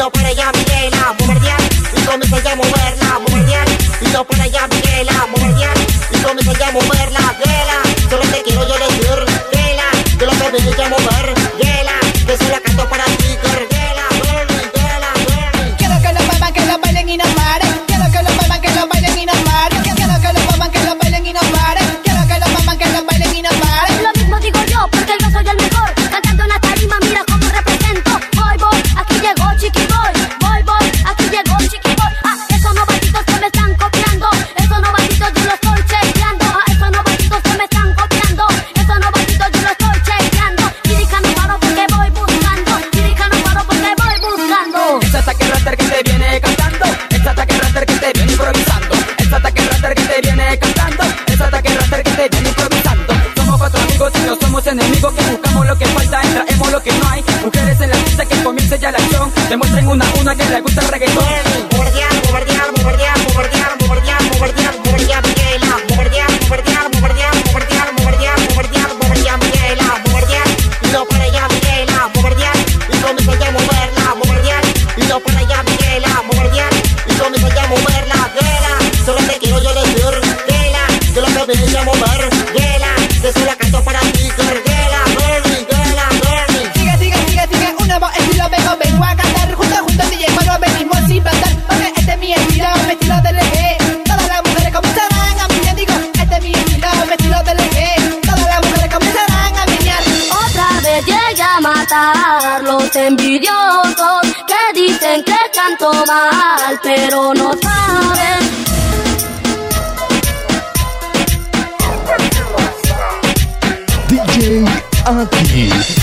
no para allá, Miguela, mujer. Y comienza a moverla, mujer. Y no para mujer. Y comienza a moverla, Yo quiero, yo le canto mal, pero no saben. DJ Aki.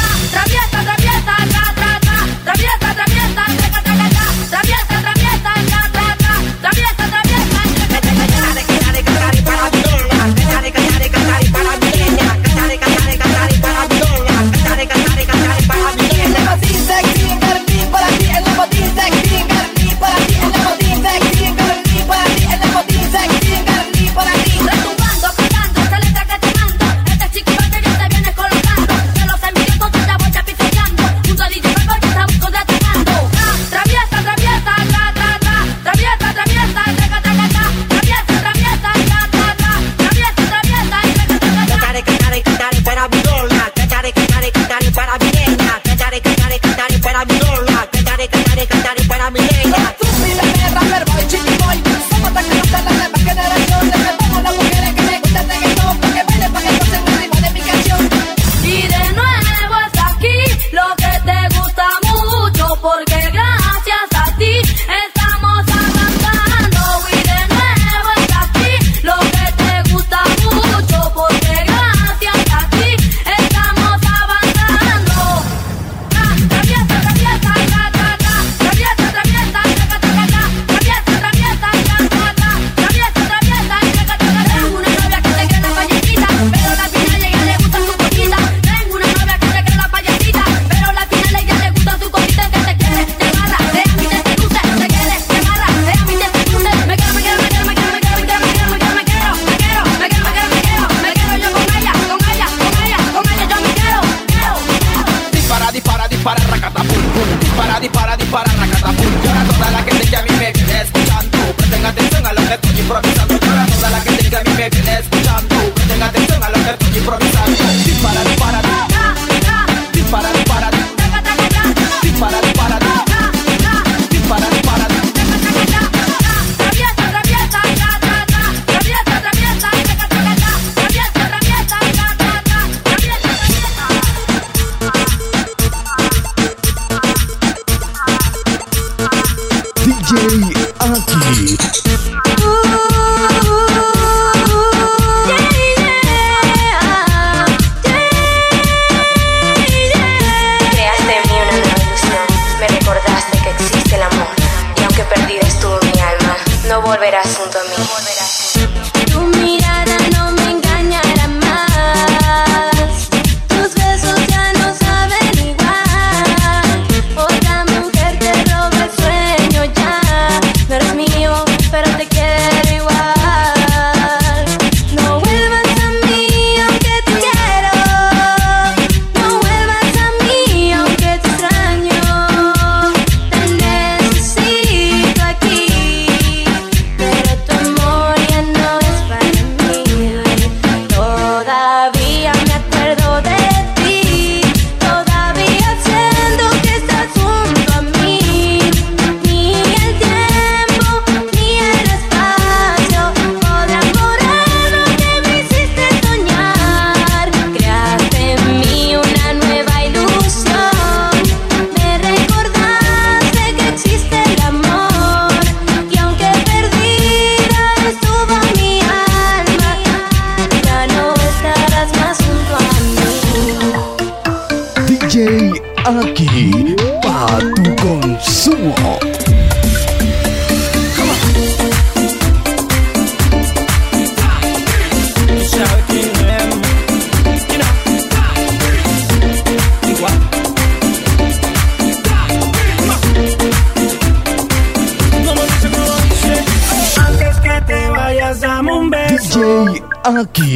Verás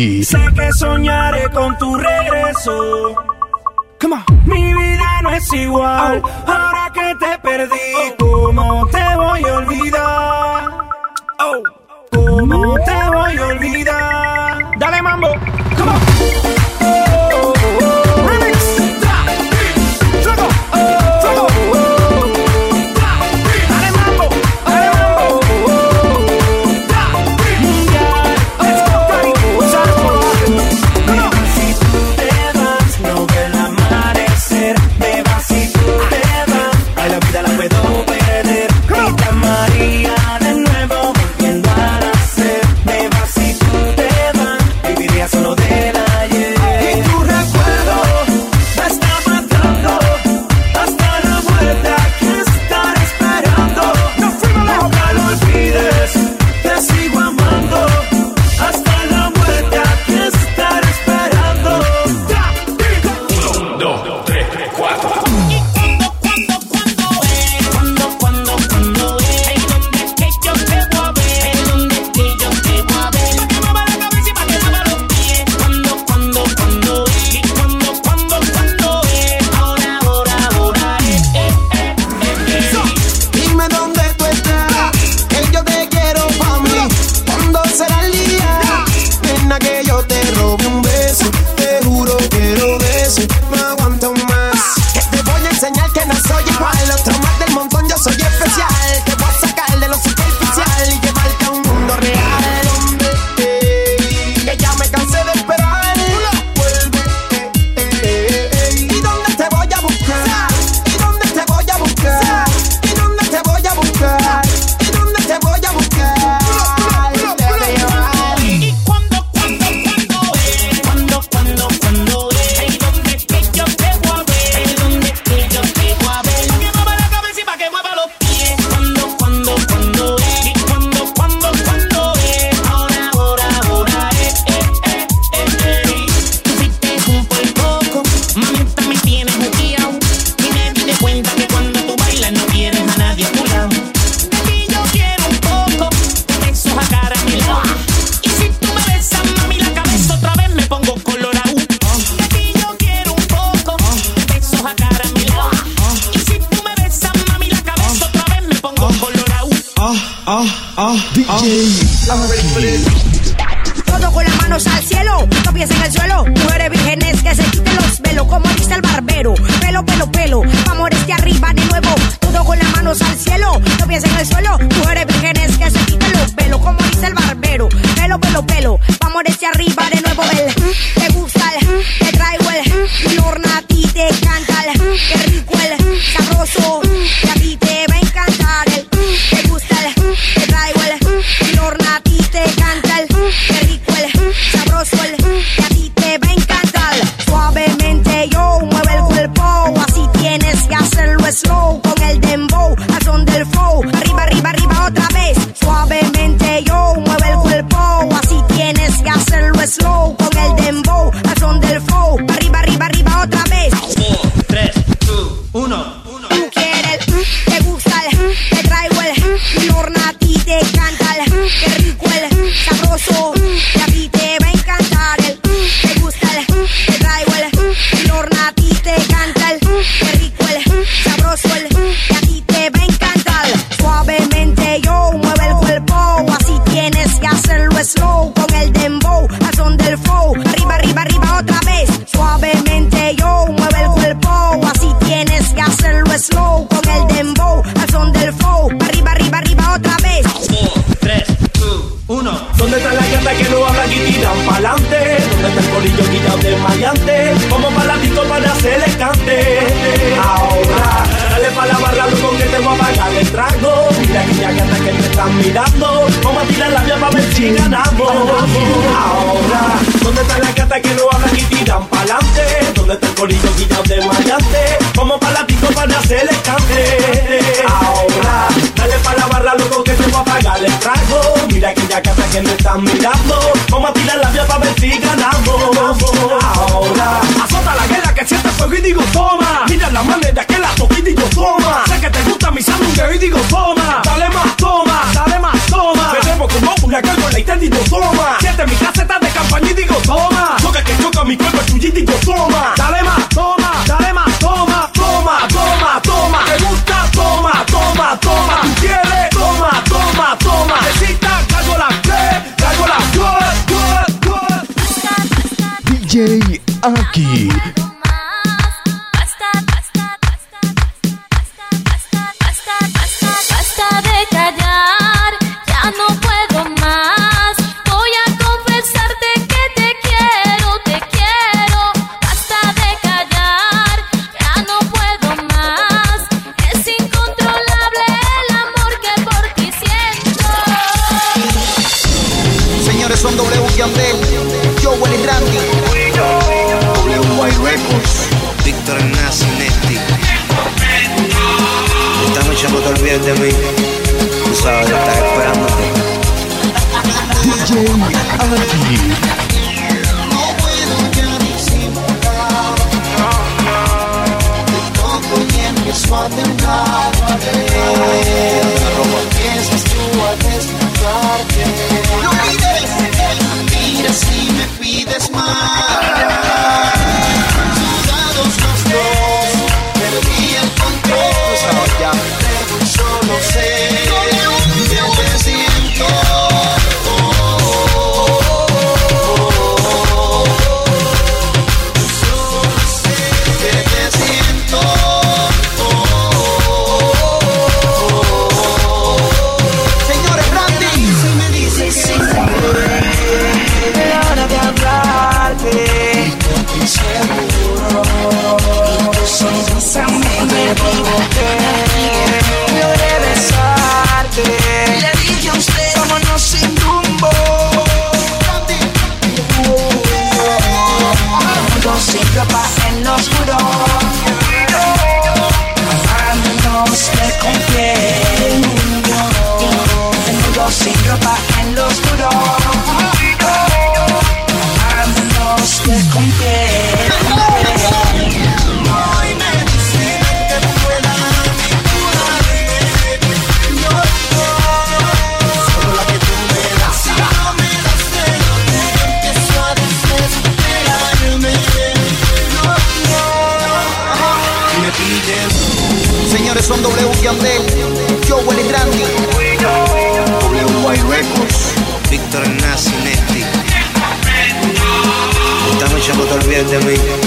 Sé que soñaré con tu regreso. Come. Mi vida no es igual. Oh. Ahora que te perdí, oh. ¿cómo te Ah, ah, ah. Todo con las manos al cielo, no pies en el suelo. Mujeres vírgenes que se quiten los velos, como dice el barbero. Pelo, pelo, pelo, vamos desde arriba de nuevo. Todo con las manos al cielo, no pies en el suelo. Mujeres vírgenes que se quiten los velos, como dice el barbero. Pelo, pelo, pelo, vamos desde arriba de nuevo. El, te gusta el, te traigo el, Lorna a ti te canta el, qué rico el, sabroso. yo, mirando. Vamos a tirar la vía para ver si ganamos. Ahora, azota la guerra que siente fuego y digo toma. Mira la manera que la toqué y digo toma. Sé que te gusta mi sándwich y digo toma. Dale más toma, dale más toma. Tenemos como una cargo la y digo toma. Siente mi caseta de campaña y digo toma. Choca que choca mi cuerpo es tuyo y digo toma. DJ Aki good than we